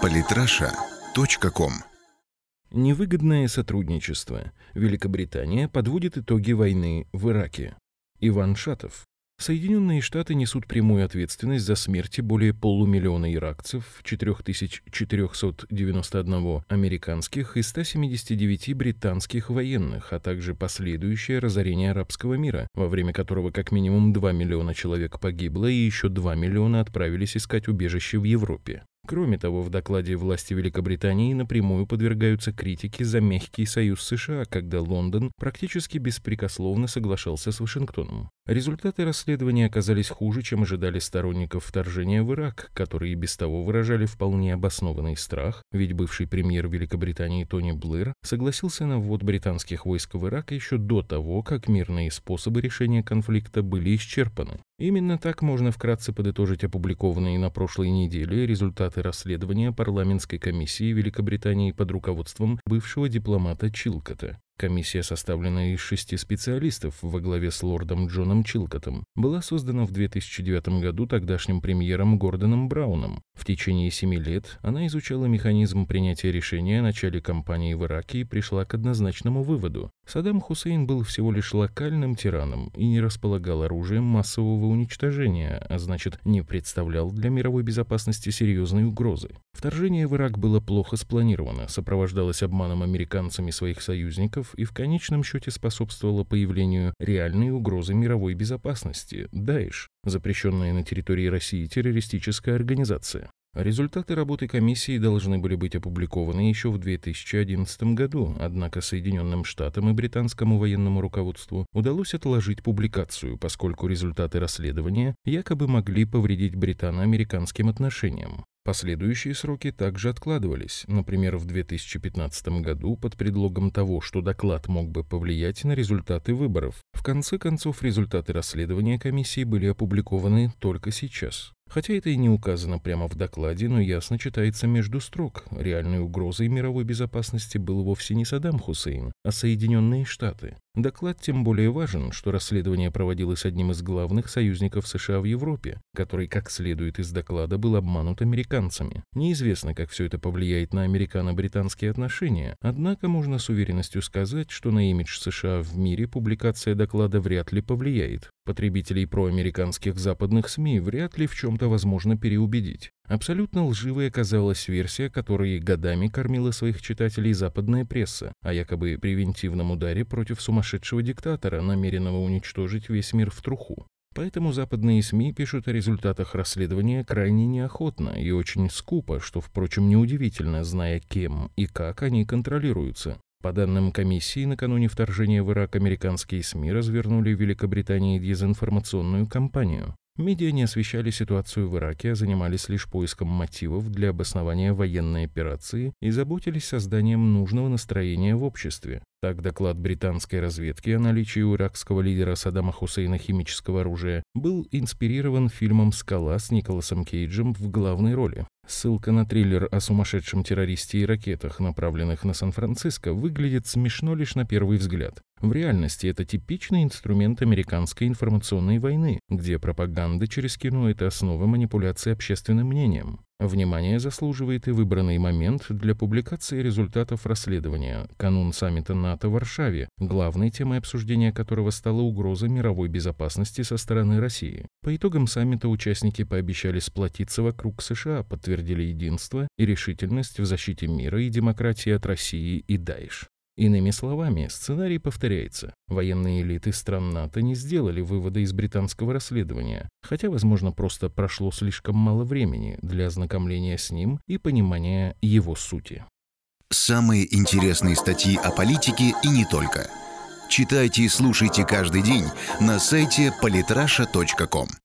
Политраша.ком Невыгодное сотрудничество. Великобритания подводит итоги войны в Ираке. Иван Шатов. Соединенные Штаты несут прямую ответственность за смерти более полумиллиона иракцев, 4491 американских и 179 британских военных, а также последующее разорение арабского мира, во время которого как минимум 2 миллиона человек погибло и еще 2 миллиона отправились искать убежище в Европе. Кроме того, в докладе власти Великобритании напрямую подвергаются критике за мягкий союз США, когда Лондон практически беспрекословно соглашался с Вашингтоном. Результаты расследования оказались хуже, чем ожидали сторонников вторжения в Ирак, которые без того выражали вполне обоснованный страх, ведь бывший премьер Великобритании Тони Блэр согласился на ввод британских войск в Ирак еще до того, как мирные способы решения конфликта были исчерпаны. Именно так можно вкратце подытожить опубликованные на прошлой неделе результаты расследования парламентской комиссии Великобритании под руководством бывшего дипломата Чилкота. Комиссия, составленная из шести специалистов во главе с лордом Джоном Чилкотом, была создана в 2009 году тогдашним премьером Гордоном Брауном. В течение семи лет она изучала механизм принятия решения о начале кампании в Ираке и пришла к однозначному выводу. Саддам Хусейн был всего лишь локальным тираном и не располагал оружием массового уничтожения, а значит, не представлял для мировой безопасности серьезной угрозы. Вторжение в Ирак было плохо спланировано, сопровождалось обманом американцами своих союзников и в конечном счете способствовало появлению реальной угрозы мировой безопасности – Даиш, запрещенная на территории России террористическая организация. Результаты работы комиссии должны были быть опубликованы еще в 2011 году, однако Соединенным Штатам и британскому военному руководству удалось отложить публикацию, поскольку результаты расследования якобы могли повредить британо-американским отношениям. Последующие сроки также откладывались, например, в 2015 году под предлогом того, что доклад мог бы повлиять на результаты выборов. В конце концов, результаты расследования комиссии были опубликованы только сейчас. Хотя это и не указано прямо в докладе, но ясно читается между строк. Реальной угрозой мировой безопасности был вовсе не Саддам Хусейн, а Соединенные Штаты. Доклад тем более важен, что расследование проводилось одним из главных союзников США в Европе, который, как следует из доклада, был обманут американцами. Неизвестно, как все это повлияет на американо-британские отношения, однако можно с уверенностью сказать, что на имидж США в мире публикация доклада вряд ли повлияет. Потребителей проамериканских западных СМИ вряд ли в чем-то возможно переубедить. Абсолютно лживой оказалась версия, которой годами кормила своих читателей западная пресса, о якобы превентивном ударе против сумасшедшего диктатора, намеренного уничтожить весь мир в труху. Поэтому западные СМИ пишут о результатах расследования крайне неохотно и очень скупо, что, впрочем, неудивительно, зная кем и как они контролируются. По данным комиссии, накануне вторжения в Ирак американские СМИ развернули в Великобритании дезинформационную кампанию. Медиа не освещали ситуацию в Ираке, а занимались лишь поиском мотивов для обоснования военной операции и заботились созданием нужного настроения в обществе. Так, доклад британской разведки о наличии у иракского лидера Саддама Хусейна химического оружия был инспирирован фильмом «Скала» с Николасом Кейджем в главной роли. Ссылка на триллер о сумасшедшем террористе и ракетах, направленных на Сан-Франциско, выглядит смешно лишь на первый взгляд. В реальности это типичный инструмент американской информационной войны, где пропаганда через кино – это основа манипуляции общественным мнением. Внимание заслуживает и выбранный момент для публикации результатов расследования канун саммита НАТО в Варшаве, главной темой обсуждения которого стала угроза мировой безопасности со стороны России. По итогам саммита участники пообещали сплотиться вокруг США, подтвердили единство и решительность в защите мира и демократии от России и Даиш. Иными словами, сценарий повторяется. Военные элиты стран НАТО не сделали вывода из британского расследования, хотя, возможно, просто прошло слишком мало времени для ознакомления с ним и понимания его сути. Самые интересные статьи о политике и не только. Читайте и слушайте каждый день на сайте polytrasha.com.